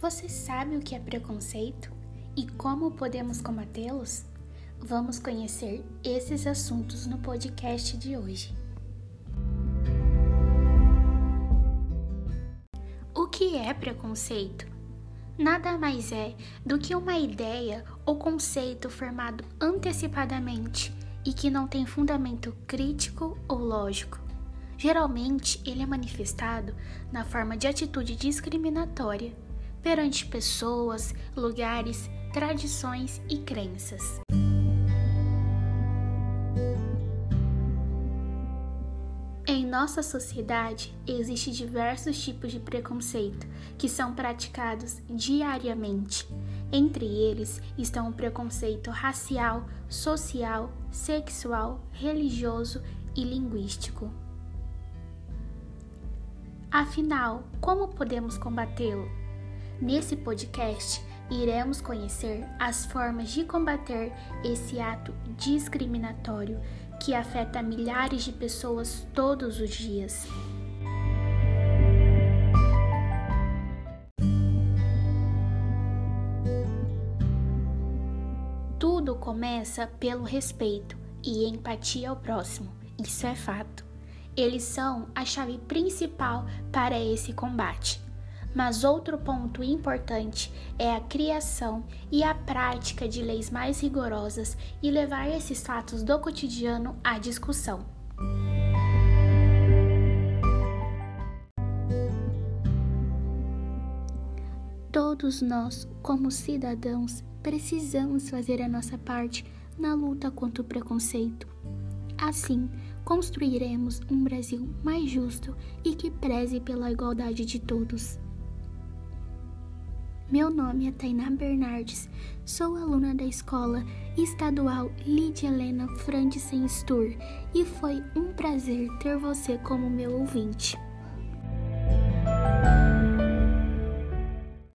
Você sabe o que é preconceito e como podemos combatê-los? Vamos conhecer esses assuntos no podcast de hoje. O que é preconceito? Nada mais é do que uma ideia ou conceito formado antecipadamente e que não tem fundamento crítico ou lógico. Geralmente, ele é manifestado na forma de atitude discriminatória perante pessoas, lugares, tradições e crenças. Em nossa sociedade, existem diversos tipos de preconceito que são praticados diariamente. Entre eles estão o preconceito racial, social, sexual, religioso e linguístico. Afinal, como podemos combatê-lo? Nesse podcast, iremos conhecer as formas de combater esse ato discriminatório que afeta milhares de pessoas todos os dias. Tudo começa pelo respeito e empatia ao próximo, isso é fato. Eles são a chave principal para esse combate. Mas outro ponto importante é a criação e a prática de leis mais rigorosas e levar esses fatos do cotidiano à discussão. Todos nós, como cidadãos, precisamos fazer a nossa parte na luta contra o preconceito. Assim, construiremos um Brasil mais justo e que preze pela igualdade de todos. Meu nome é Tainá Bernardes, sou aluna da Escola Estadual Lídia Helena Frandsen Stur e foi um prazer ter você como meu ouvinte.